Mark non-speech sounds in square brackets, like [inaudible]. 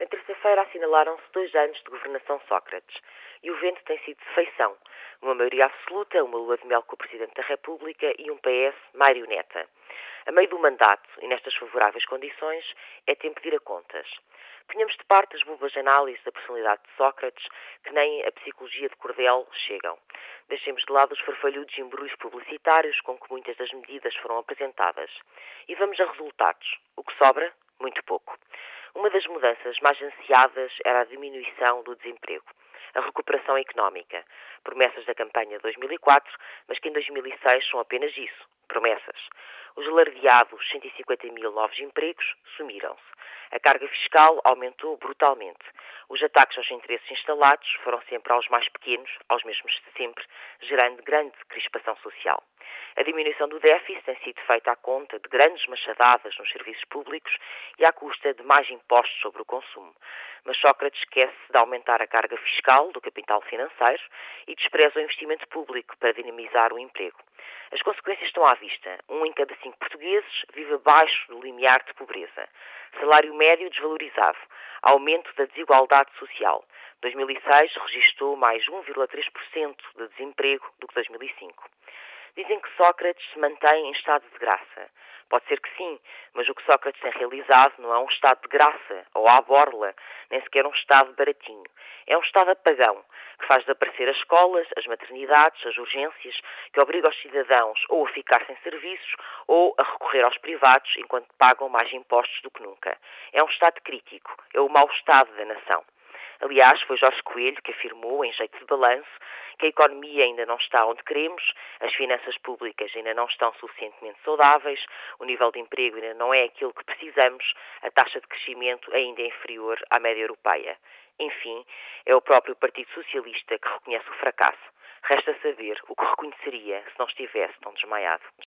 Na terça-feira assinalaram-se dois anos de governação Sócrates e o vento tem sido de feição. Uma maioria absoluta, uma lua de mel com o Presidente da República e um PS marioneta. A meio do mandato e nestas favoráveis condições, é tempo de ir a contas. Ponhamos de parte as bobas análises da personalidade de Sócrates, que nem a psicologia de Cordel chegam. Deixemos de lado os farfalhudos embrulhos publicitários com que muitas das medidas foram apresentadas. E vamos a resultados. O que sobra? Muito pouco. Uma das mudanças mais ansiadas era a diminuição do desemprego, a recuperação económica. Promessas da campanha de 2004, mas que em 2006 são apenas isso, promessas. Os alardeados 150 mil novos empregos sumiram-se. A carga fiscal aumentou brutalmente. Os ataques aos interesses instalados foram sempre aos mais pequenos, aos mesmos de sempre, gerando grande crispação social. A diminuição do déficit tem sido feita à conta de grandes machadadas nos serviços públicos e à custa de mais impostos sobre o consumo. Mas Sócrates esquece de aumentar a carga fiscal do capital financeiro e despreza o investimento público para dinamizar o emprego. As consequências estão à vista. Um em cada cinco portugueses vive abaixo do limiar de pobreza. Salário médio desvalorizado. Aumento da desigualdade social. 2006 registrou mais 1,3% de desemprego do que 2005. Dizem que Sócrates se mantém em estado de graça. Pode ser que sim, mas o que Sócrates tem realizado não é um estado de graça ou à borla, nem sequer um estado baratinho. É um estado apagão, que faz desaparecer as escolas, as maternidades, as urgências, que obriga os cidadãos ou a ficar sem serviços ou a recorrer aos privados enquanto pagam mais impostos do que nunca. É um estado crítico, é o mau estado da nação. Aliás, foi Jorge Coelho que afirmou, em jeito de balanço, que a economia ainda não está onde queremos, as finanças públicas ainda não estão suficientemente saudáveis, o nível de emprego ainda não é aquilo que [laughs] precisamos, a taxa de crescimento ainda é inferior à média europeia. Enfim, é o próprio Partido Socialista que reconhece o fracasso. Resta saber o que reconheceria se não estivesse tão desmaiado.